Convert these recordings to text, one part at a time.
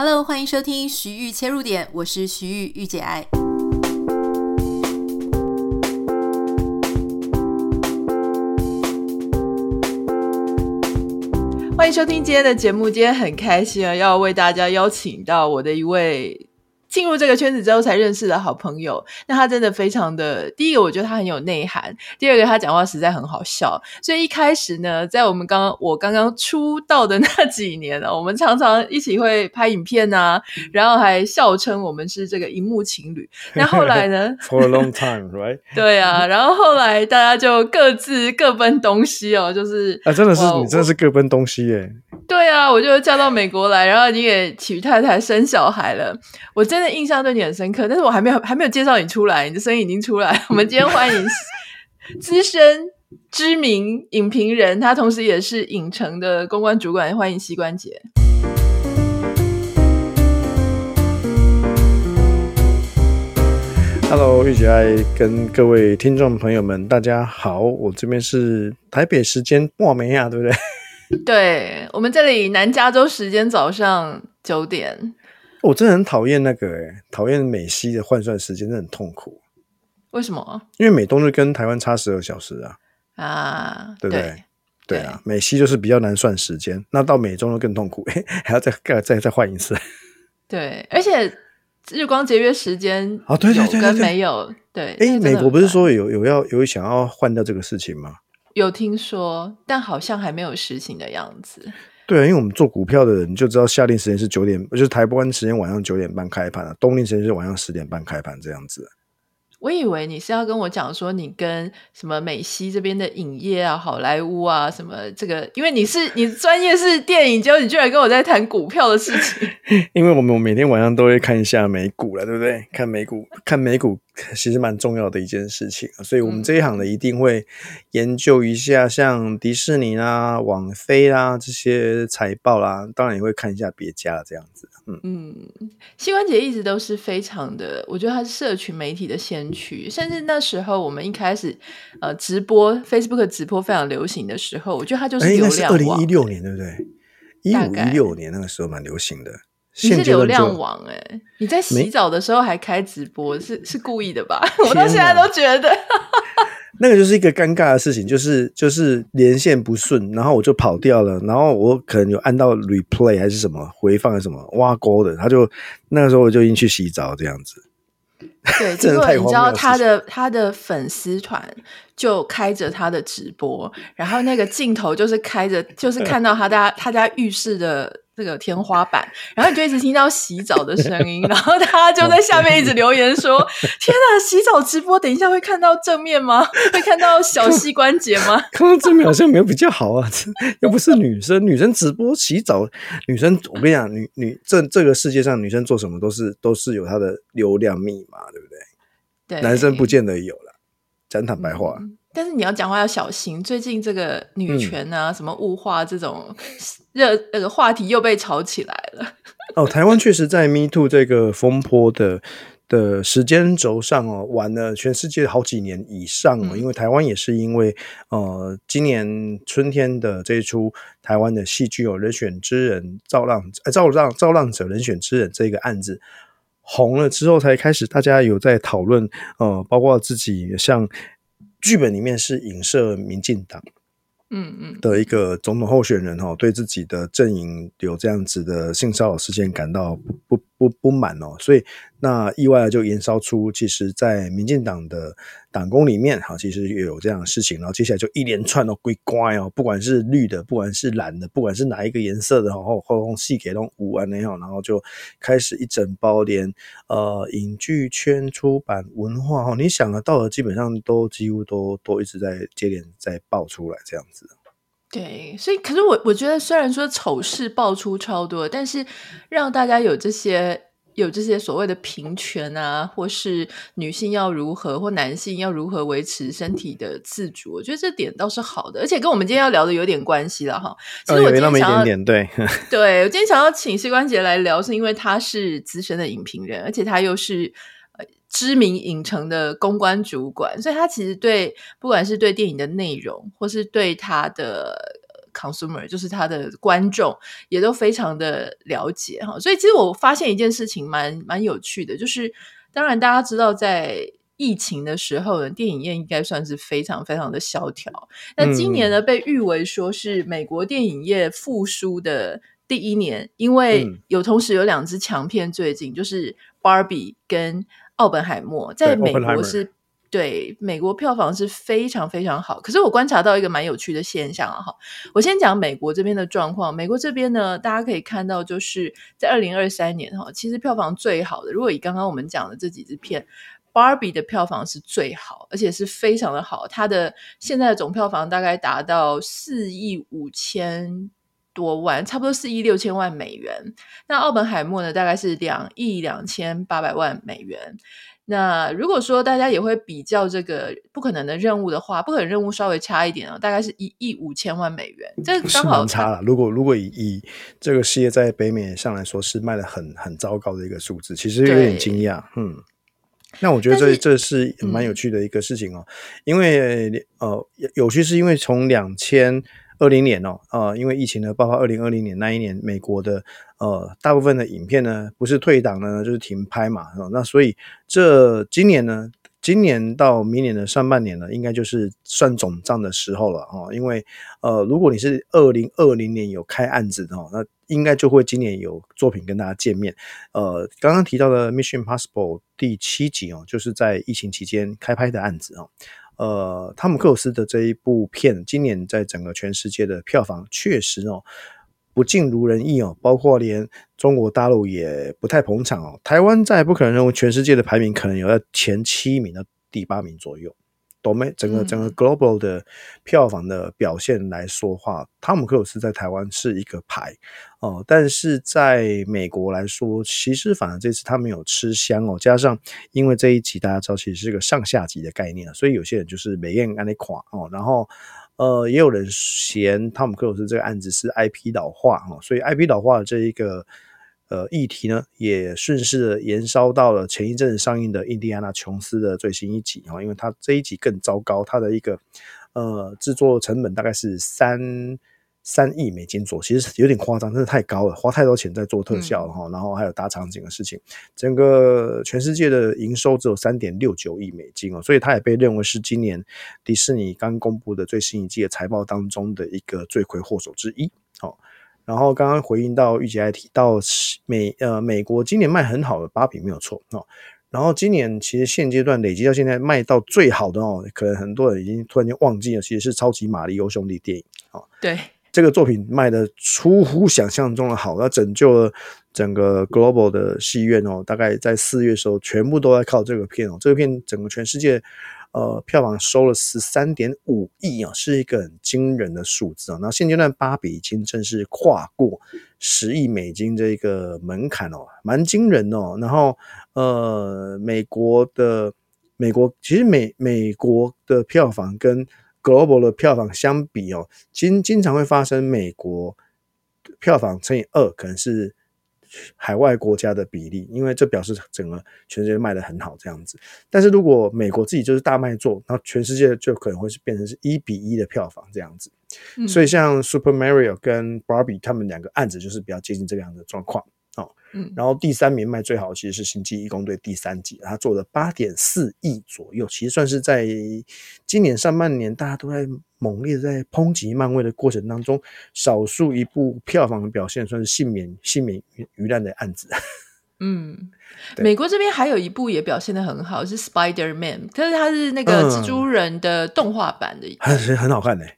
Hello，欢迎收听徐玉切入点，我是徐玉玉姐爱。欢迎收听今天的节目，今天很开心啊，要为大家邀请到我的一位。进入这个圈子之后才认识的好朋友，那他真的非常的，第一个我觉得他很有内涵，第二个他讲话实在很好笑，所以一开始呢，在我们刚刚我刚刚出道的那几年呢，我们常常一起会拍影片啊，然后还笑称我们是这个荧幕情侣。那后来呢？For a long time, right？对啊，然后后来大家就各自各奔东西哦，就是啊，真的是你真的是各奔东西耶。对啊，我就嫁到美国来，然后你也娶太太生小孩了。我真的印象对你很深刻，但是我还没有还没有介绍你出来，你的声音已经出来。我们今天欢迎资深知名影评人，他同时也是影城的公关主管，欢迎膝关节。Hello，玉姐爱跟各位听众朋友们，大家好，我这边是台北时间莫梅亚，对不对？对，我们这里南加州时间早上九点，我真的很讨厌那个诶，讨厌美西的换算时间，真的很痛苦。为什么？因为美东就跟台湾差十二小时啊，啊，对不对？对，对啊，美西就是比较难算时间，那到美中就更痛苦，还要再再再再换一次。对，而且日光节约时间啊，对对对，跟没有对。哎，美国不是说有有要有想要换掉这个事情吗？有听说，但好像还没有实行的样子。对啊，因为我们做股票的人就知道，夏令时间是九点，就是台湾时间晚上九点半开盘啊，冬令时间是晚上十点半开盘这样子。我以为你是要跟我讲说，你跟什么美西这边的影业啊、好莱坞啊什么这个，因为你是你专业是电影，结果你居然跟我在谈股票的事情。因为我们每天晚上都会看一下美股了，对不对？看美股，看美股其实蛮重要的一件事情，所以我们这一行的一定会研究一下，像迪士尼啦、网飞啦这些财报啦，当然也会看一下别家这样子。嗯嗯，膝关节一直都是非常的，我觉得它是社群媒体的先驱。甚至那时候我们一开始呃直播 Facebook 直播非常流行的时候，我觉得它就是流量王。二零一六年对不对？一五一六年那个时候蛮流行的。你是流量王哎、欸！你在洗澡的时候还开直播，是是故意的吧？我到现在都觉得。那个就是一个尴尬的事情，就是就是连线不顺，然后我就跑掉了，然后我可能有按到 replay 还是什么回放还是什么挖沟的，他就那个时候我就已经去洗澡这样子。对，结果你知道他的他的粉丝团就开着他的直播，然后那个镜头就是开着，就是看到他家他家浴室的。这个天花板，然后你就一直听到洗澡的声音，然后他就在下面一直留言说：“ 天哪，洗澡直播，等一下会看到正面吗？会看到小膝关节吗？”看到正面好像没有比较好啊，又不是女生，女生直播洗澡，女生我跟你讲，女女这这个世界上女生做什么都是都是有她的流量密码，对不对？对，男生不见得有了，讲坦白话。嗯但是你要讲话要小心，最近这个女权啊，嗯、什么物化这种热那个话题又被炒起来了。哦，台湾确实在 Me Too 这个风波的的时间轴上哦，晚了全世界好几年以上哦。嗯、因为台湾也是因为呃，今年春天的这一出台湾的戏剧哦人选之人造浪呃造浪造浪者人选之人这个案子红了之后，才开始大家有在讨论呃，包括自己像。剧本里面是影射民进党，嗯嗯的一个总统候选人哈，对自己的阵营有这样子的性骚扰事件感到不不不不满哦，所以。那意外就延烧出，其实，在民进党的党工里面，哈，其实也有这样的事情。然后接下来就一连串的鬼怪哦，不管是绿的，不管是蓝的，不管是哪一个颜色的，然后后后戏给弄五万那样，然后就开始一整包连呃影剧圈、出版文化哈，你想得到的基本上都几乎都都一直在接连在爆出来这样子。对，所以可是我我觉得，虽然说丑事爆出超多，但是让大家有这些。有这些所谓的平权啊，或是女性要如何，或男性要如何维持身体的自主，我觉得这点倒是好的，而且跟我们今天要聊的有点关系了哈。其实我今天想要，哦、点点对，对我今天想要请膝关节来聊，是因为他是资深的影评人，而且他又是呃知名影城的公关主管，所以他其实对不管是对电影的内容，或是对他的。consumer，就是他的观众也都非常的了解哈。所以其实我发现一件事情蛮蛮有趣的，就是当然大家知道在疫情的时候呢，电影业应该算是非常非常的萧条。那今年呢，被誉为说是美国电影业复苏的第一年，因为有同时有两支强片，最近就是 Barbie 跟奥本海默，在美国是。对，美国票房是非常非常好，可是我观察到一个蛮有趣的现象啊！我先讲美国这边的状况。美国这边呢，大家可以看到，就是在二零二三年哈，其实票房最好的，如果以刚刚我们讲的这几支片，Barbie 的票房是最好，而且是非常的好，它的现在的总票房大概达到四亿五千多万，差不多四亿六千万美元。那奥本海默呢，大概是两亿两千八百万美元。那如果说大家也会比较这个不可能的任务的话，不可能任务稍微差一点啊，大概是一亿五千万美元，这刚好差了。如果如果以以这个事业在北美上来说是卖的很很糟糕的一个数字，其实有点惊讶。嗯，那我觉得这是这是蛮有趣的一个事情哦，嗯、因为呃有趣是因为从两千。二零年哦，呃，因为疫情呢，包括二零二零年那一年，美国的呃大部分的影片呢，不是退档呢，就是停拍嘛，那所以这今年呢，今年到明年的上半年呢，应该就是算总账的时候了哦，因为呃，如果你是二零二零年有开案子的哦，那应该就会今年有作品跟大家见面。呃，刚刚提到的《Mission Possible》第七集哦，就是在疫情期间开拍的案子哦。呃，汤姆克鲁斯的这一部片，今年在整个全世界的票房确实哦不尽如人意哦，包括连中国大陆也不太捧场哦。台湾在不可能认为全世界的排名可能有在前七名到第八名左右。都没整个整个 global 的票房的表现来说话，汤姆克鲁斯在台湾是一个牌哦，但是在美国来说，其实反而这次他没有吃香哦。加上因为这一集大家知道其实是个上下集的概念，所以有些人就是美艳安利垮哦。然后呃，也有人嫌汤姆克鲁斯这个案子是 IP 老化哦，所以 IP 老化的这一个。呃，议题呢也顺势的延烧到了前一阵上映的《印第安纳琼斯》的最新一集啊，因为它这一集更糟糕，它的一个呃制作成本大概是三三亿美金左右，其实有点夸张，真的太高了，花太多钱在做特效了哈，嗯、然后还有搭场景的事情，整个全世界的营收只有三点六九亿美金哦，所以它也被认为是今年迪士尼刚公布的最新一季的财报当中的一个罪魁祸首之一哦。然后刚刚回应到玉姐还提到美呃美国今年卖很好的芭比没有错哦，然后今年其实现阶段累积到现在卖到最好的哦，可能很多人已经突然间忘记了，其实是超级玛利欧兄弟电影哦。对，这个作品卖的出乎想象中的好，那拯救了整个 global 的戏院哦，大概在四月的时候全部都在靠这个片哦，这个片整个全世界。呃，票房收了十三点五亿啊，是一个很惊人的数字啊。那现阶段，芭比已经正式跨过十亿美金这一个门槛哦，蛮惊人哦。然后，呃，美国的美国其实美美国的票房跟 global 的票房相比哦，经经常会发生美国票房乘以二，可能是。海外国家的比例，因为这表示整个全世界卖得很好这样子。但是如果美国自己就是大卖座，那全世界就可能会是变成是一比一的票房这样子。嗯、所以像 Super Mario 跟 Barbie 他们两个案子就是比较接近这个样的状况。嗯，然后第三名卖最好的其实是《星际异攻队》第三集，他做了八点四亿左右，其实算是在今年上半年大家都在猛烈在抨击漫威的过程当中，少数一部票房的表现算是幸免幸免于难的案子。嗯，美国这边还有一部也表现的很好，是 Spider Man，但是它是那个蜘蛛人的动画版的，还是、嗯、很好看的、欸。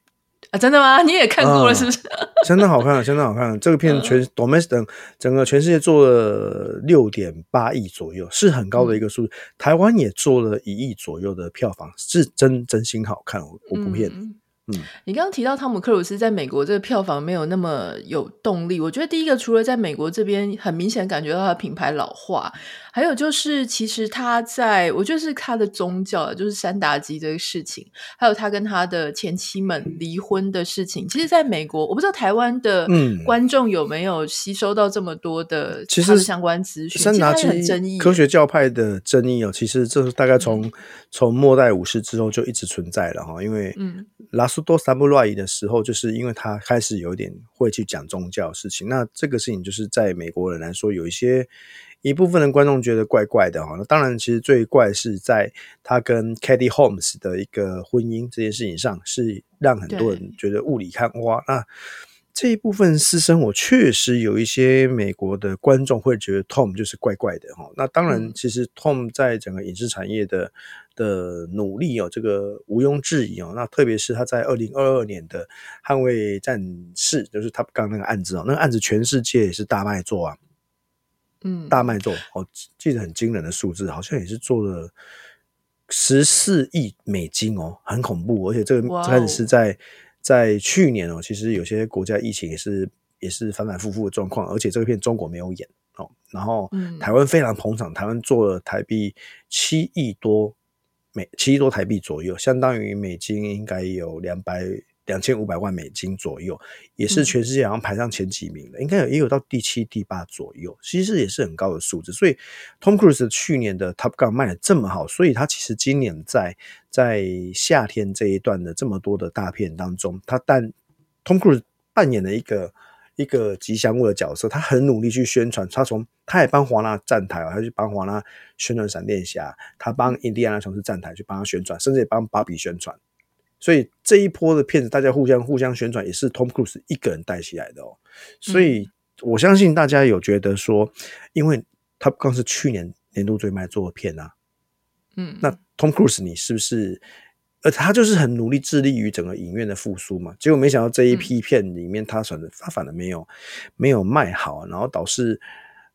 啊，真的吗？你也看过了是不是？嗯、相当好看，相当好看。这个片全 domestic 整个全世界做了六点八亿左右，是很高的一个数字。嗯、台湾也做了一亿左右的票房，是真真心好看。我我不骗你。嗯嗯，你刚刚提到汤姆克鲁斯在美国这个票房没有那么有动力，我觉得第一个除了在美国这边很明显感觉到他的品牌老化，还有就是其实他在我觉得是他的宗教，就是山达基这个事情，还有他跟他的前妻们离婚的事情，其实在美国我不知道台湾的观众有没有吸收到这么多的其实相关资讯，山达基很争议，科学教派的争议哦，其实这是大概从从末代武士之后就一直存在了哈，因为嗯拉苏。Last Samurai 的时候，就是因为他开始有点会去讲宗教事情。那这个事情就是在美国人来说，有一些一部分的观众觉得怪怪的哈。那当然，其实最怪是在他跟 Katie Holmes 的一个婚姻这件事情上，是让很多人觉得雾里看花。那这一部分私生活确实有一些美国的观众会觉得 Tom 就是怪怪的哈。那当然，其实 Tom 在整个影视产业的的努力哦，这个毋庸置疑哦。那特别是他在二零二二年的捍卫战士，就是他刚那个案子哦，那个案子全世界也是大卖座啊，嗯，大卖座哦，记得很惊人的数字，好像也是做了十四亿美金哦，很恐怖，而且这个开始是在。在去年哦，其实有些国家疫情也是也是反反复复的状况，而且这个片中国没有演哦。然后台湾非常捧场，台湾做了台币七亿多美七亿多台币左右，相当于美金应该有两百。两千五百万美金左右，也是全世界好像排上前几名的，嗯、应该有也有到第七、第八左右，其实也是很高的数字。所以，Tom Cruise 去年的 Top Gun 卖的这么好，所以他其实今年在在夏天这一段的这么多的大片当中，他但 Tom Cruise 扮演了一个一个吉祥物的角色，他很努力去宣传，他从他也帮华纳站台，他去帮华纳宣传闪电侠，他帮印第安纳琼斯站台去帮他宣传，甚至也帮芭比宣传。所以这一波的片子，大家互相互相宣传，也是 Tom Cruise 一个人带起来的哦。所以我相信大家有觉得说，因为 Top Gun 是去年年度最卖座的片啊，嗯，那 Tom Cruise 你是不是？呃，他就是很努力致力于整个影院的复苏嘛。结果没想到这一批片里面，他反的他反而没有没有卖好，然后导致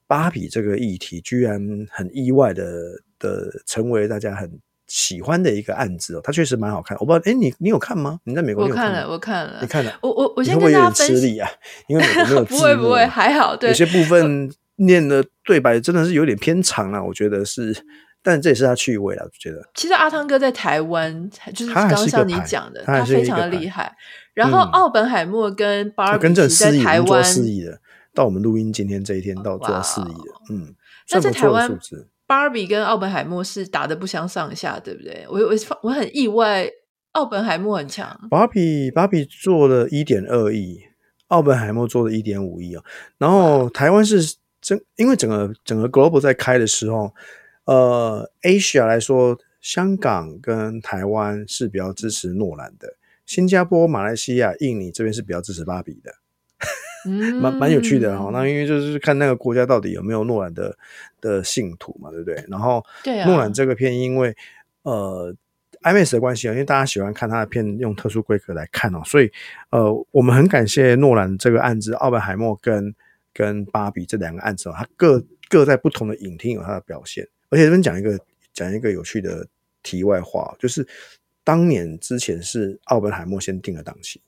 芭比这个议题居然很意外的的成为大家很。喜欢的一个案子哦，它确实蛮好看。我不知道，哎，你你有看吗？你在美国有看？我看了，我看了，你看了？我我我先跟大家吃力啊，因为美国没有 字幕，不会不会，还好。对，有些部分念的对白真的是有点偏长啊，我觉得是，但这也是他趣味啊，我觉得。其实阿汤哥在台湾就是刚刚像你讲的，他非常的厉害。然后奥本海默跟巴尔比在台湾四亿的，到我们录音今天这一天到做到四亿的，嗯，那在台湾。芭比跟奥本海默是打的不相上下，对不对？我我我很意外，奥本海默很强。芭比芭比做了一点二亿，奥本海默做了一点五亿哦。然后台湾是整，因为整个整个 Global 在开的时候，呃，Asia 来说，香港跟台湾是比较支持诺兰的，新加坡、马来西亚、印尼这边是比较支持芭比的。蛮蛮有趣的哈，那因为就是看那个国家到底有没有诺兰的的信徒嘛，对不对？然后，诺兰这个片因为呃 IMAX 的关系啊，因为大家喜欢看他的片用特殊规格来看哦，所以呃我们很感谢诺兰这个案子，奥本海默跟跟芭比这两个案子哦，他各各在不同的影厅有他的表现。而且这边讲一个讲一个有趣的题外话，就是当年之前是奥本海默先定了档期，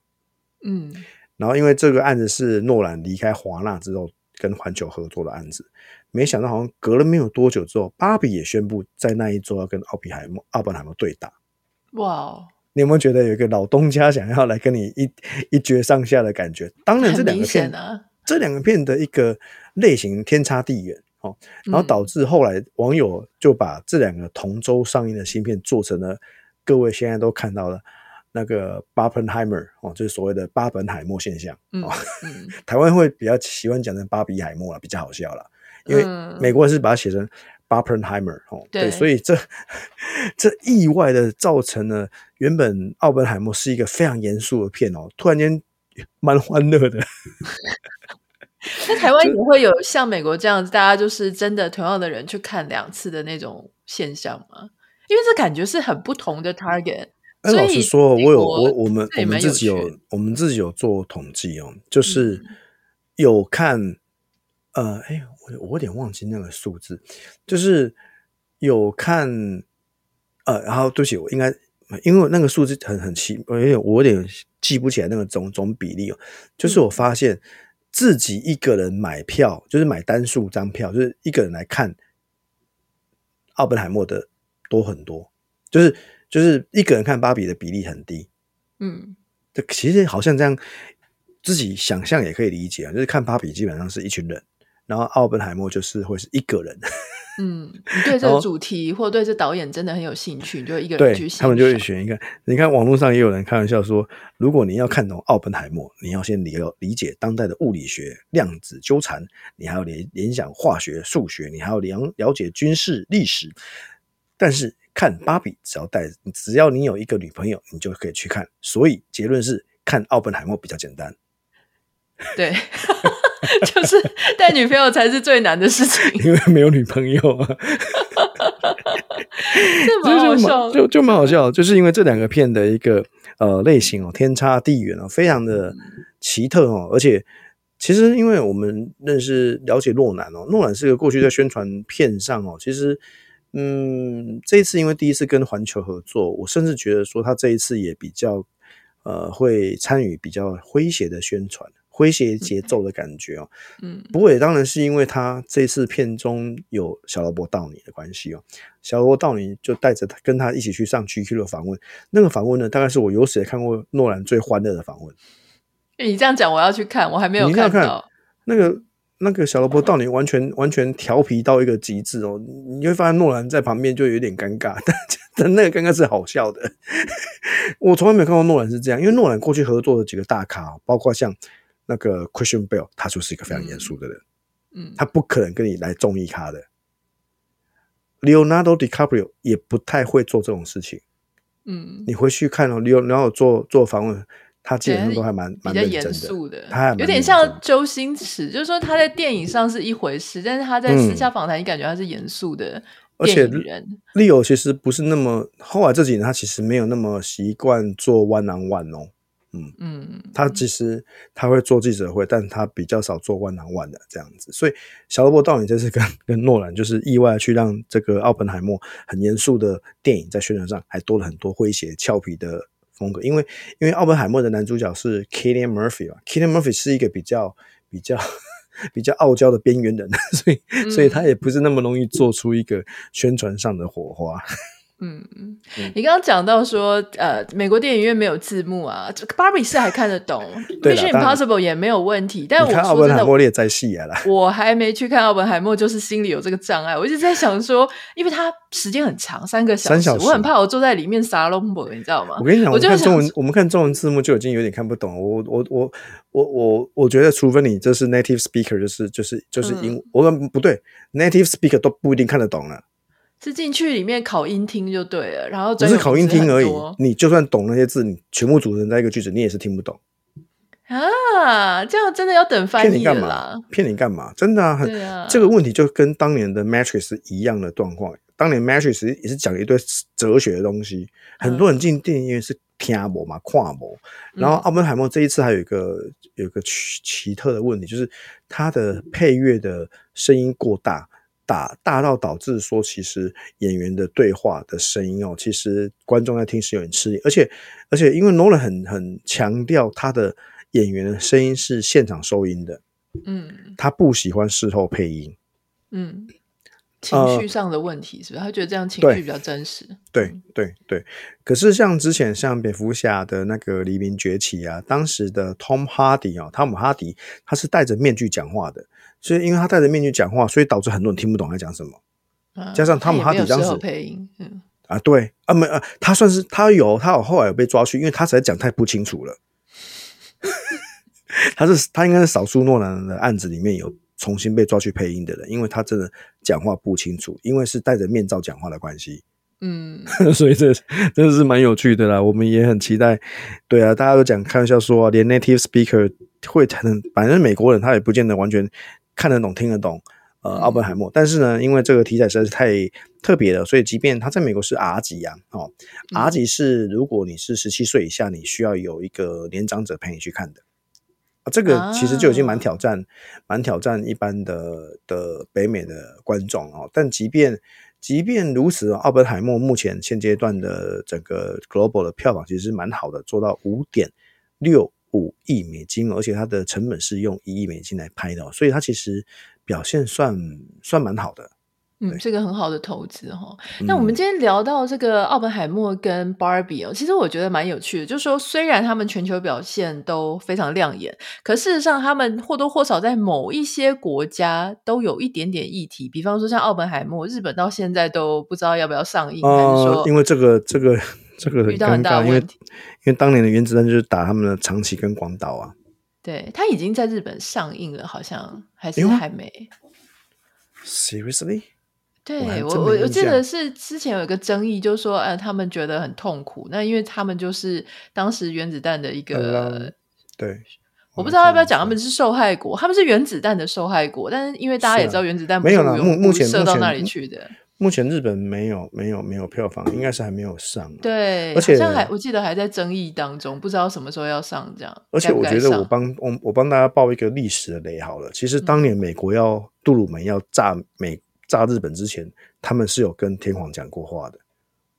嗯。然后，因为这个案子是诺兰离开华纳之后跟环球合作的案子，没想到好像隔了没有多久之后，芭比也宣布在那一周要跟奥比海默、奥本海默对打。哇！你有没有觉得有一个老东家想要来跟你一一决上下的感觉？当然，这两个片，啊、这两个片的一个类型天差地远哦，然后导致后来网友就把这两个同周上映的新片做成了各位现在都看到了。那个巴本海默哦，就是所谓的巴本海默现象。嗯，嗯 台湾会比较喜欢讲成巴比海默了，比较好笑了。因为美国人是把它写成巴本海默哦，对，对，所以这 这意外的造成了原本奥本海默是一个非常严肃的片哦，突然间蛮欢乐的。那台湾也会有像美国这样子，大家就是真的同样的人去看两次的那种现象吗？因为这感觉是很不同的 target。哎，老实说，我有我我们我们自己有我们自己有做统计哦，就是有看，嗯、呃，哎，我我有点忘记那个数字，就是有看，呃，然后对不起，我应该因为那个数字很很奇，我有点我有点记不起来那个总总比例哦，就是我发现自己一个人买票，就是买单数张票，就是一个人来看奥本海默的多很多，就是。就是一个人看芭比的比例很低，嗯，这其实好像这样自己想象也可以理解啊。就是看芭比基本上是一群人，然后奥本海默就是会是一个人，嗯，你 对这个主题或对这导演真的很有兴趣，你就一个人去。他们就会选一个。你看网络上也有人开玩笑说，如果你要看懂奥本海默，你要先理理解当代的物理学、量子纠缠，你还要联联想化学、数学，你还要了了解军事历史。但是看芭比，只要带，只要你有一个女朋友，你就可以去看。所以结论是，看奥本海默比较简单。对。就是带女朋友才是最难的事情，因为没有女朋友啊。这蛮好笑，就就蛮好笑，就是因为这两个片的一个呃类型哦，天差地远哦，非常的奇特哦。而且其实因为我们认识了解诺兰哦，诺兰是个过去在宣传片上哦，其实嗯，这一次因为第一次跟环球合作，我甚至觉得说他这一次也比较呃会参与比较诙谐的宣传。诙谐节奏的感觉哦，嗯，不过也当然是因为他这次片中有小萝卜道尼的关系哦，小萝卜道尼就带着他跟他一起去上 GQ 的访问，那个访问呢，大概是我有史以来看过诺兰最欢乐的访问。你这样讲，我要去看，我还没有看到。那个那个小罗伯到你完全完全调皮到一个极致哦，你会发现诺兰在旁边就有点尴尬，但但那个尴尬是好笑的。我从来没有看过诺兰是这样，因为诺兰过去合作的几个大咖，包括像。那个 Christian Bale，他就是一个非常严肃的人，嗯，他不可能跟你来综艺咖的。Leonardo DiCaprio 也不太会做这种事情，嗯，你回去看哦，Leonardo 做做访问，他基本上都还蛮蛮认真的，他还有点像周星驰，就是说他在电影上是一回事，但是他在私下访谈，你感觉他是严肃的。而且 Leo 其实不是那么，后来这几年他其实没有那么习惯做 one on one 哦。嗯嗯，他其实他会做记者会，但他比较少做 one on one 的这样子，所以小罗伯道尼这次跟跟诺兰就是意外去让这个奥本海默很严肃的电影在宣传上还多了很多诙谐俏皮的风格，因为因为奥本海默的男主角是 Killian Murphy 嘛，Killian Murphy 是一个比较比较比较傲娇的边缘人，所以所以他也不是那么容易做出一个宣传上的火花。嗯嗯，你刚刚讲到说，呃，美国电影院没有字幕啊，这个芭比是还看得懂，Mission Impossible 也没有问题。但我说真的，奥本海默也在戏啊啦，我还没去看奥本海默，就是心里有这个障碍。我一直在想说，因为它时间很长，三个小时，小时我很怕我坐在里面撒龙博，你知道吗？我跟你讲，我看中文，我们看中文字幕就已经有点看不懂。我我我我我我觉得，除非你这是 native speaker，就是就是就是英，嗯、我们不对，native speaker 都不一定看得懂了。是进去里面考音听就对了，然后只是考音听而已。你就算懂那些字，你全部组成在一个句子，你也是听不懂啊！这样真的要等翻译了啦。骗你干嘛？真的啊，很啊，这个问题就跟当年的 Matrix 一样的状况。当年 Matrix 也是讲一堆哲学的东西，很多人进电影院是听不嘛，跨不。然后奥本海默这一次还有一个有一个奇奇特的问题，就是他的配乐的声音过大。大大到导致说，其实演员的对话的声音哦，其实观众在听是有点吃力，而且而且因为诺兰很很强调他的演员的声音是现场收音的，嗯，他不喜欢事后配音，嗯，情绪上的问题是不是？他觉得这样情绪比较真实，对对对。可是像之前像蝙蝠侠的那个黎明崛起啊，当时的 Tom Hardy 啊，汤姆哈迪，他是戴着面具讲话的。所以，因为他戴着面具讲话，所以导致很多人听不懂他讲什么。啊、加上汤姆哈迪当时配音，嗯啊，对啊，没啊，他算是他有他有后来有被抓去，因为他实在讲太不清楚了。他是他应该是少数诺兰的案子里面有重新被抓去配音的人，因为他真的讲话不清楚，因为是戴着面罩讲话的关系。嗯，所以这真的是蛮有趣的啦。我们也很期待。对啊，大家都讲开玩笑说啊，连 native speaker 会才能，反正美国人他也不见得完全。看得懂、听得懂，呃，奥本海默。但是呢，因为这个题材实在是太特别了，所以即便他在美国是 R 级啊，哦，R 级是如果你是十七岁以下，你需要有一个年长者陪你去看的啊。这个其实就已经蛮挑战、蛮挑战一般的的北美的观众哦。但即便即便如此，奥本海默目前现阶段的整个 global 的票房其实是蛮好的，做到五点六。五亿美金，而且它的成本是用一亿美金来拍的，所以它其实表现算算蛮好的。嗯，是个很好的投资哈。那我们今天聊到这个奥本海默跟 Barbie 哦，其实我觉得蛮有趣的。就是说，虽然他们全球表现都非常亮眼，可事实上他们或多或少在某一些国家都有一点点议题。比方说，像奥本海默，日本到现在都不知道要不要上映，还是说因为这个这个这个很尴尬，因为？因为当年的原子弹就是打他们的长崎跟广岛啊。对，他已经在日本上映了，好像还是还没。Seriously？对我，我我记得是之前有一个争议，就是说，呃，他们觉得很痛苦。那因为他们就是当时原子弹的一个，对，我不知道要不要讲他们是受害国，他们是原子弹的受害国。但是因为大家也知道，原子弹没有了，目目前射到那里去的。目前日本没有没有没有票房，应该是还没有上。对，而且好像还我记得还在争议当中，不知道什么时候要上这样。而且我觉得我帮我我帮大家报一个历史的雷好了。其实当年美国要杜鲁门要炸美。炸日本之前，他们是有跟天皇讲过话的。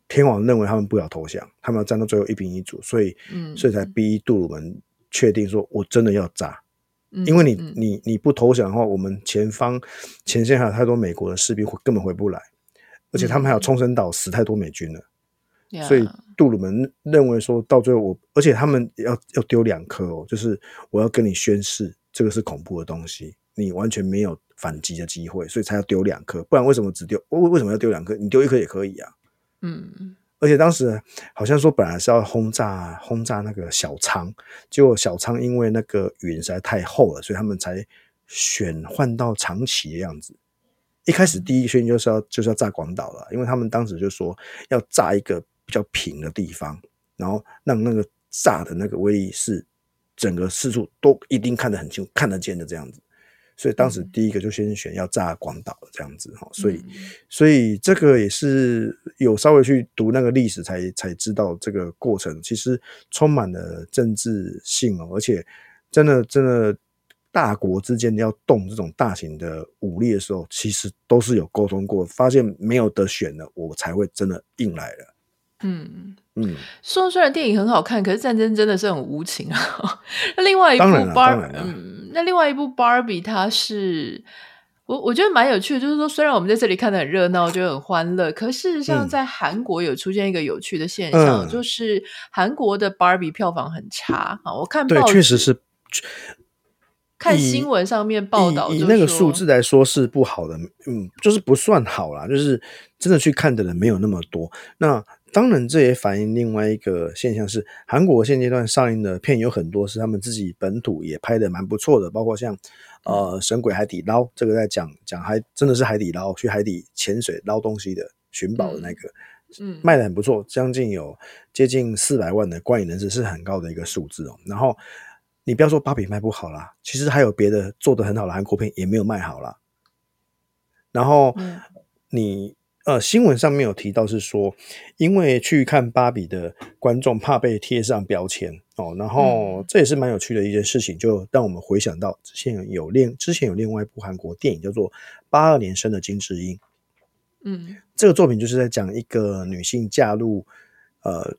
天皇认为他们不要投降，他们要战到最后一兵一卒，所以，嗯，所以才逼杜鲁门确定说，我真的要炸。嗯，因为你，嗯，你，你不投降的话，我们前方前线还有太多美国的士兵，会根本回不来，而且他们还有冲绳岛死太多美军了。嗯，所以杜鲁门认为说到最后我，而且他们要要丢两颗哦，就是我要跟你宣誓，这个是恐怖的东西，你完全没有。反击的机会，所以才要丢两颗，不然为什么只丢？为为什么要丢两颗？你丢一颗也可以啊。嗯，而且当时好像说本来是要轰炸轰炸那个小仓，结果小仓因为那个云实在太厚了，所以他们才选换到长崎的样子。一开始第一个宣就是要就是要炸广岛了，因为他们当时就说要炸一个比较平的地方，然后让那个炸的那个威力是整个四处都一定看得很清楚、看得见的这样子。所以当时第一个就先选要炸广岛这样子哈，所以所以这个也是有稍微去读那个历史才才知道这个过程其实充满了政治性哦，而且真的真的大国之间要动这种大型的武力的时候，其实都是有沟通过，发现没有得选了，我才会真的硬来了。嗯嗯，说虽然电影很好看，可是战争真的是很无情啊。那 另外一部芭嗯，那另外一部 Barbie，它是我我觉得蛮有趣的，就是说虽然我们在这里看的很热闹，觉得很欢乐，可事实上在韩国有出现一个有趣的现象，嗯、就是韩国的 Barbie 票房很差啊。我看报对，确实是看新闻上面报道以，以那个数字来说是不好的，嗯，就是不算好啦，就是真的去看的人没有那么多。那当然，这也反映另外一个现象是，韩国现阶段上映的片有很多是他们自己本土也拍的蛮不错的，包括像呃《神鬼海底捞》，这个在讲讲还真的是海底捞，去海底潜水捞东西的寻宝的那个，嗯，卖的很不错，将近有接近四百万的观影人次，是很高的一个数字哦。然后你不要说芭比卖不好啦，其实还有别的做的很好的韩国片也没有卖好啦。然后你。呃，新闻上面有提到是说，因为去看芭比的观众怕被贴上标签哦，然后这也是蛮有趣的一件事情，就让我们回想到之前有另之前有另外一部韩国电影叫做《八二年生的金智英》，嗯，这个作品就是在讲一个女性嫁入呃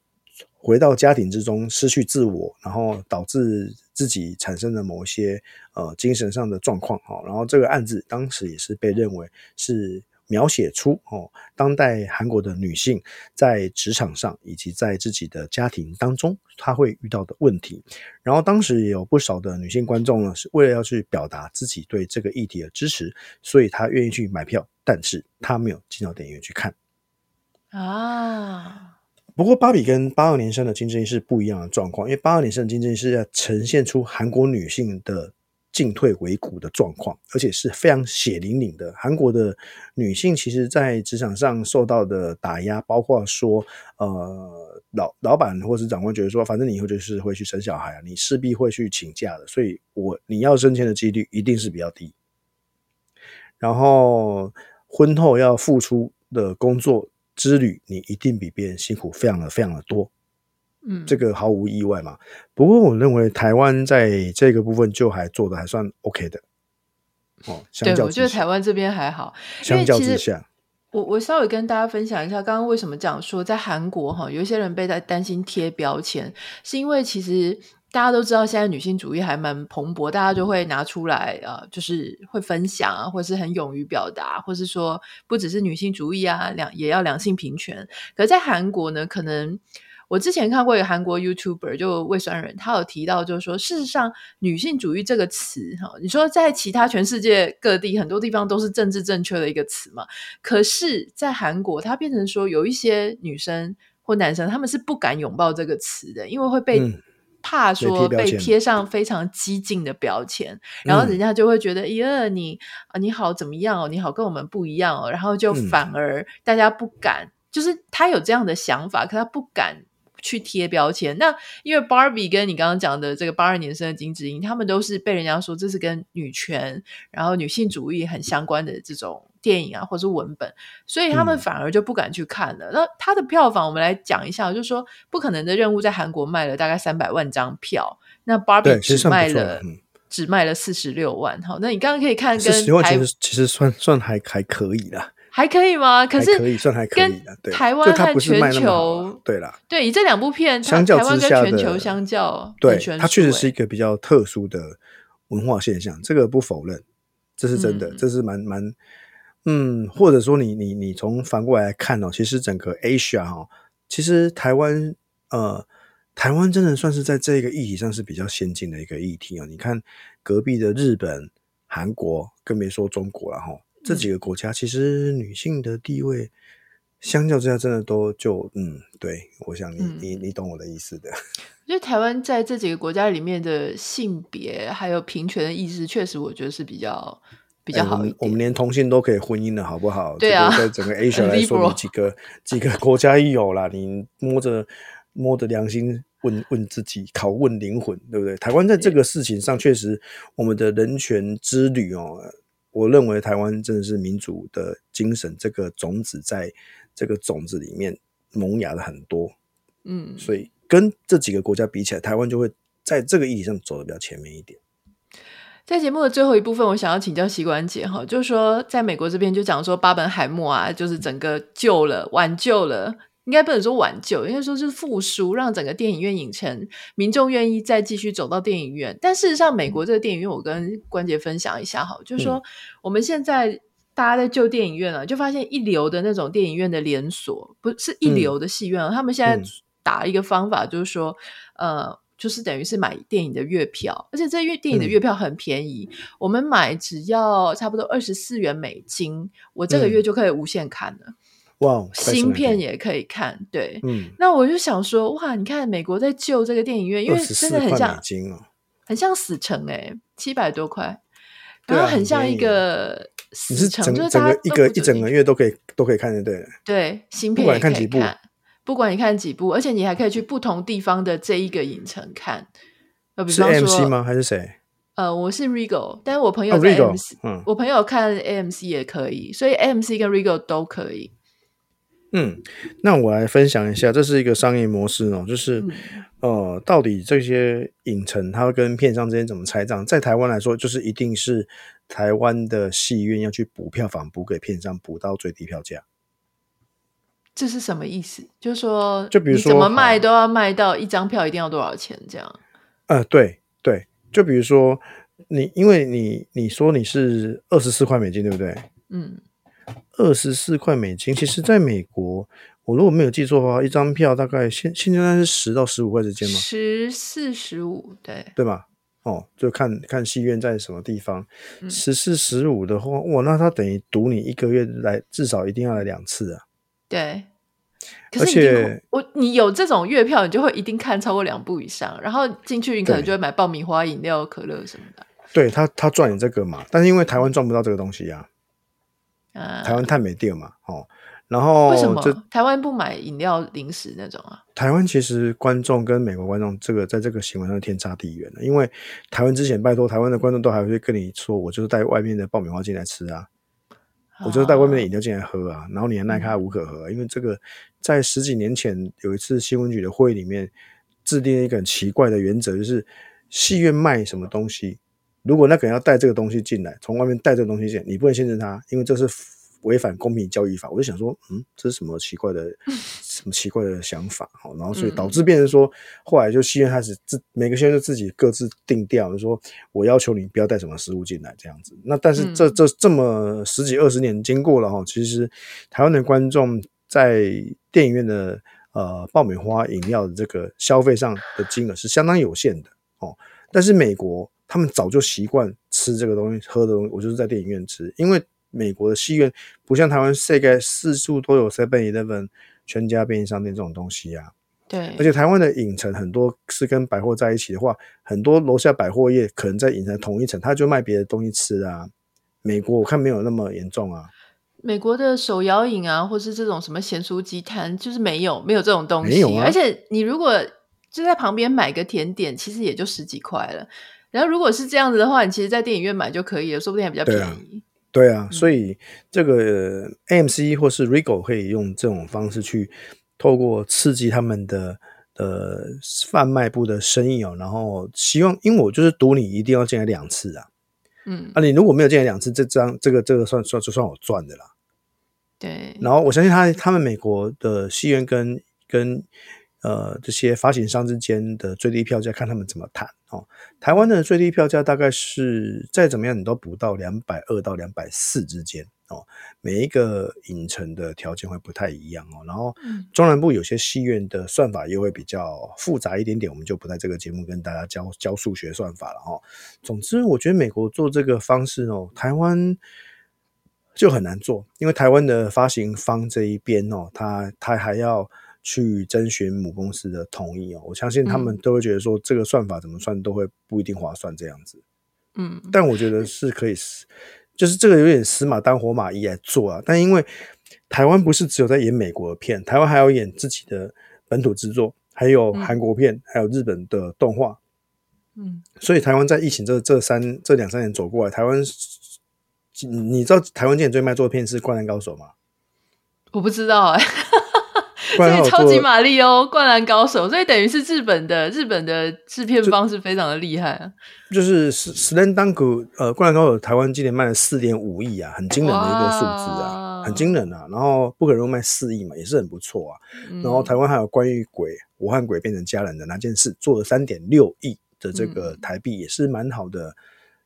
回到家庭之中失去自我，然后导致自己产生了某些呃精神上的状况哈，然后这个案子当时也是被认为是。描写出哦，当代韩国的女性在职场上以及在自己的家庭当中，她会遇到的问题。然后当时也有不少的女性观众呢，是为了要去表达自己对这个议题的支持，所以她愿意去买票，但是她没有进到电影院去看啊。不过，芭比跟八二年生的金智英是不一样的状况，因为八二年生的金智英是要呈现出韩国女性的。进退维谷的状况，而且是非常血淋淋的。韩国的女性其实，在职场上受到的打压，包括说，呃，老老板或是长官觉得说，反正你以后就是会去生小孩啊，你势必会去请假的，所以我你要升迁的几率一定是比较低。然后婚后要付出的工作之旅，你一定比别人辛苦，非常的非常的多。嗯，这个毫无意外嘛。不过我认为台湾在这个部分就还做的还算 OK 的。哦，相较，对，我觉得台湾这边还好。相较之下，我我稍微跟大家分享一下，刚刚为什么这样说，在韩国哈，有一些人被在担心贴标签，是因为其实大家都知道现在女性主义还蛮蓬勃，大家就会拿出来啊、就是会分享啊，或是很勇于表达，或是说不只是女性主义啊，两也要两性平权。可是在韩国呢，可能。我之前看过一个韩国 YouTuber，就魏酸人，他有提到，就是说，事实上，女性主义这个词，哈，你说在其他全世界各地很多地方都是政治正确的一个词嘛，可是，在韩国，它变成说，有一些女生或男生，他们是不敢拥抱这个词的，因为会被、怕说被贴上非常激进的标签，然后人家就会觉得，咦、嗯，你啊，你好怎么样哦，你好跟我们不一样哦，然后就反而大家不敢，嗯、就是他有这样的想法，可他不敢。去贴标签，那因为 Barbie 跟你刚刚讲的这个八二年生的金智英，他们都是被人家说这是跟女权，然后女性主义很相关的这种电影啊，或者是文本，所以他们反而就不敢去看了。嗯、那它的票房，我们来讲一下，就是说《不可能的任务》在韩国卖了大概三百万张票，那 Barbie 只卖了只卖了四十六万。好，那你刚刚可以看跟台，其实其实算算还还可以啦。还可以吗？可是可以算还可以的，对，台湾和全球对啦，对，以这两部片相较之下，全球相较，对，它确实是一个比较特殊的文化现象，这个不否认，这是真的，这是蛮蛮，嗯，或者说你你你从反过来，来看哦，其实整个 Asia 哈，其实台湾呃，台湾真的算是在这个议题上是比较先进的一个议题哦。你看隔壁的日本、韩国，更别说中国了哈。这几个国家其实女性的地位相较之下，真的都就嗯，对，我想你、嗯、你你懂我的意思的。因为台湾在这几个国家里面的性别还有平权的意识，确实我觉得是比较比较好一点、欸我。我们连同性都可以婚姻了，好不好？对啊，在整个 Asia 来说，你几个几个国家一有啦，你摸着摸着良心问问自己，拷问灵魂，对不对？台湾在这个事情上，确实我们的人权之旅哦。我认为台湾真的是民主的精神，这个种子在这个种子里面萌芽了很多，嗯，所以跟这几个国家比起来，台湾就会在这个议题上走的比较前面一点。在节目的最后一部分，我想要请教膝关节哈，就是说在美国这边就讲说巴本海默啊，就是整个救了、挽救了。应该不能说挽救，应该说就是复苏，让整个电影院影城民众愿意再继续走到电影院。但事实上，美国这个电影院，我跟关节分享一下哈，就是说我们现在大家在救电影院了，就发现一流的那种电影院的连锁，不是一流的戏院，他们现在打一个方法，就是说，呃，就是等于是买电影的月票，而且这月电影的月票很便宜，我们买只要差不多二十四元美金，我这个月就可以无限看了。哇新片也可以看，对，嗯，那我就想说，哇，你看美国在救这个电影院，因为真的很像，哦、很像死城哎、欸，七百多块，然后很像一个死城，就是整个一个一整个月都可以都可以看的，对，对，新片也可以看，不管你看几部，而且你还可以去不同地方的这一个影城看，比方说是 AMC 吗？还是谁？呃，我是 Regal，但是我朋友在 AMC，、哦嗯、我朋友看 AMC 也可以，所以 AMC 跟 Regal 都可以。嗯，那我来分享一下，这是一个商业模式哦，就是、嗯、呃，到底这些影城它会跟片商之间怎么拆账？在台湾来说，就是一定是台湾的戏院要去补票房，补给片商，补到最低票价。这是什么意思？就是说，就比如说，怎么卖都要卖到一张票一定要多少钱这样？呃，对对，就比如说你，因为你你说你是二十四块美金，对不对？嗯。二十四块美金，其实在美国，我如果没有记错的话，一张票大概现现在是十到十五块之间吗？十四十五，对对吧？哦，就看看戏院在什么地方，十四十五的话，哇，那他等于赌你一个月来至少一定要来两次啊。对，而且我你有这种月票，你就会一定看超过两部以上，然后进去你可能就会买爆米花、饮料、可乐什么的。对他，他赚你这个嘛，但是因为台湾赚不到这个东西啊。台湾太没电嘛，哦，然后为什么台湾不买饮料零食那种啊？台湾其实观众跟美国观众这个在这个行为上天差地远了，因为台湾之前拜托台湾的观众都还会跟你说，我就是带外面的爆米花进来吃啊，啊我就是带外面的饮料进来喝啊，然后你的耐咖无可喝，因为这个在十几年前有一次新闻局的会议里面制定了一个很奇怪的原则，就是戏院卖什么东西。如果那个人要带这个东西进来，从外面带这个东西进来，你不能限制他，因为这是违反公平交易法。我就想说，嗯，这是什么奇怪的什么奇怪的想法，好，然后所以导致变成说，后来就戏院开始自每个戏院就自己各自定调，就说我要求你不要带什么食物进来这样子。那但是这这这么十几二十年经过了哈，其实台湾的观众在电影院的呃爆米花饮料的这个消费上的金额是相当有限的哦。但是美国他们早就习惯吃这个东西喝的东西，我就是在电影院吃，因为。美国的戏院不像台湾，世界四处都有 Seven Eleven、全家便利商店这种东西啊。对，而且台湾的影城很多是跟百货在一起的话，很多楼下百货业可能在影城同一层，他就卖别的东西吃啊。美国我看没有那么严重啊。美国的手摇饮啊，或是这种什么咸酥鸡摊，就是没有没有这种东西。没有啊。而且你如果就在旁边买个甜点，其实也就十几块了。然后如果是这样子的话，你其实，在电影院买就可以了，说不定还比较便宜。对啊，所以这个 AMC 或是 Regal 可以用这种方式去透过刺激他们的呃贩卖部的生意哦，然后希望，因为我就是赌你一定要进来两次啊，嗯，啊，你如果没有进来两次，这张这个这个算算就算我赚的啦。对，然后我相信他他们美国的戏院跟跟。呃，这些发行商之间的最低票价，看他们怎么谈哦。台湾的最低票价大概是再怎么样，你都不到两百二到两百四之间哦。每一个影城的条件会不太一样哦。然后中南部有些戏院的算法又会比较复杂一点点，我们就不在这个节目跟大家教教数学算法了哦。总之，我觉得美国做这个方式哦，台湾就很难做，因为台湾的发行方这一边哦，他他还要。去征询母公司的同意哦，我相信他们都会觉得说这个算法怎么算都会不一定划算这样子，嗯，但我觉得是可以，就是这个有点死马当活马医来做啊。但因为台湾不是只有在演美国的片，台湾还要演自己的本土制作，还有韩国片，还有日本的动画，嗯，所以台湾在疫情这这三这两三年走过来，台湾，你知道台湾今年最卖座的片是《灌篮高手》吗？我不知道哎、欸。所以超级玛丽欧、灌篮高手，所以等于是日本的日本的制片方是非常的厉害啊。就是 Slam Dunk 呃，灌篮高手台湾今年卖了四点五亿啊，很惊人的一个数字啊，很惊人啊。然后不可能卖四亿嘛，也是很不错啊。然后台湾还有关于鬼，我汉鬼变成家人的那件事，做了三点六亿的这个台币，也是蛮好的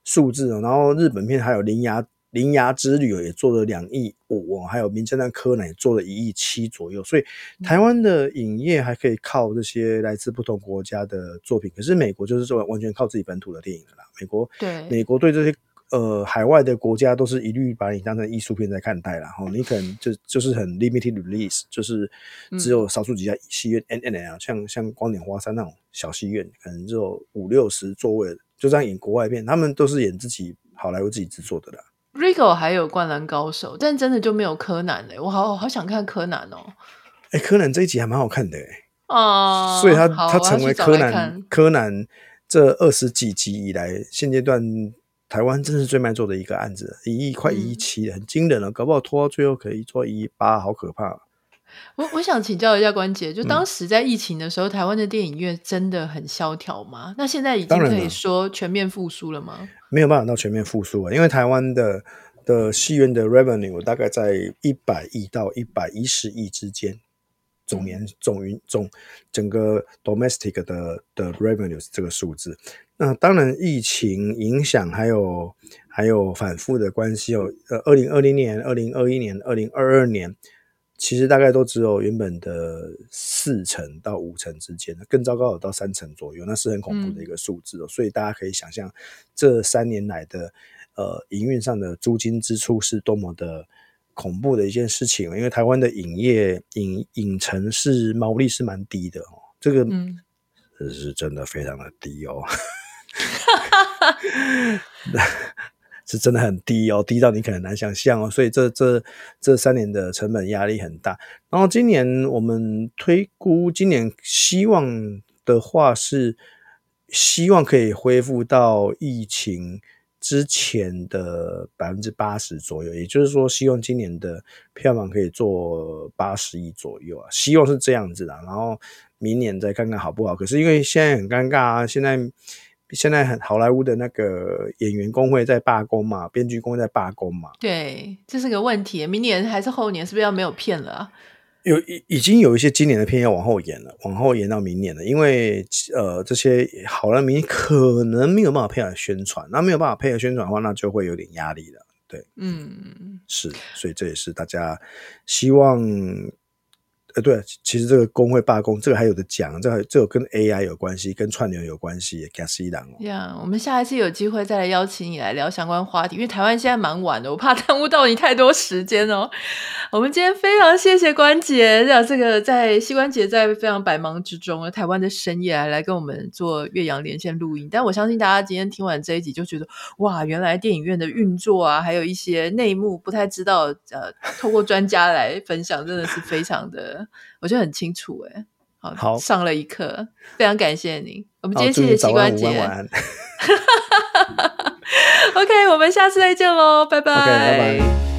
数字哦。然后日本片还有铃芽。铃芽之旅也做了两亿五，还有名侦探柯南也做了一亿七左右，所以台湾的影业还可以靠这些来自不同国家的作品，可是美国就是说完全靠自己本土的电影了啦。美国对美国对这些呃海外的国家都是一律把你当成艺术片在看待啦。哈，你可能就就是很 limited release，就是只有少数几家戏院 N N L，，像像光点花山那种小戏院，可能只有五六十座位，就这样演国外片，他们都是演自己好莱坞自己制作的啦。Regal 还有灌篮高手，但真的就没有柯南嘞，我好好想看柯南哦。哎、欸，柯南这一集还蛮好看的哎。哦、uh，所以他他成为柯南柯南这二十几集以来，现阶段台湾真是最卖座的一个案子，一亿快一亿七，很惊人了，搞不好拖到最后可以做一亿八，好可怕。我我想请教一下关姐，就当时在疫情的时候，嗯、台湾的电影院真的很萧条吗？那现在已经可以说全面复苏了吗？没有办法到全面复苏啊，因为台湾的的戏院的 revenue 大概在一百亿到一百一十亿之间，总年总云总整个 domestic 的的 revenue 是这个数字。那当然疫情影响还有还有反复的关系哦，呃，二零二零年、二零二一年、二零二二年。其实大概都只有原本的四成到五成之间，更糟糕有到三成左右，那是很恐怖的一个数字哦。嗯、所以大家可以想象，这三年来的呃营运上的租金支出是多么的恐怖的一件事情。因为台湾的影业影影城是毛利是蛮低的哦，这个是真的非常的低哦。是真的很低哦，低到你可能难想象哦，所以这这这三年的成本压力很大。然后今年我们推估，今年希望的话是希望可以恢复到疫情之前的百分之八十左右，也就是说，希望今年的票房可以做八十亿左右啊，希望是这样子的。然后明年再看看好不好。可是因为现在很尴尬啊，现在。现在很好莱坞的那个演员工会在罢工嘛，编剧工会在罢工嘛。对，这是个问题。明年还是后年，是不是要没有片了啊？有已已经有一些今年的片要往后延了，往后延到明年了，因为呃这些好了，明年可能没有办法配合宣传，那没有办法配合宣传的话，那就会有点压力了。对，嗯，是，所以这也是大家希望。呃，对，其实这个工会罢工，这个还有的讲，这个这个跟 AI 有关系，跟串流有关系，加西郎哦。这样，我们下一次有机会再来邀请你来聊相关话题，因为台湾现在蛮晚的，我怕耽误到你太多时间哦。我们今天非常谢谢关杰，让这个在膝关节在非常百忙之中，台湾的深夜来来跟我们做岳阳连线录音。但我相信大家今天听完这一集就觉得，哇，原来电影院的运作啊，还有一些内幕不太知道，呃，透过专家来分享，真的是非常的。我觉得很清楚哎，好，好上了一课，非常感谢你。我们今天谢谢膝关节。OK，我们下次再见喽，拜拜。Okay, 拜拜。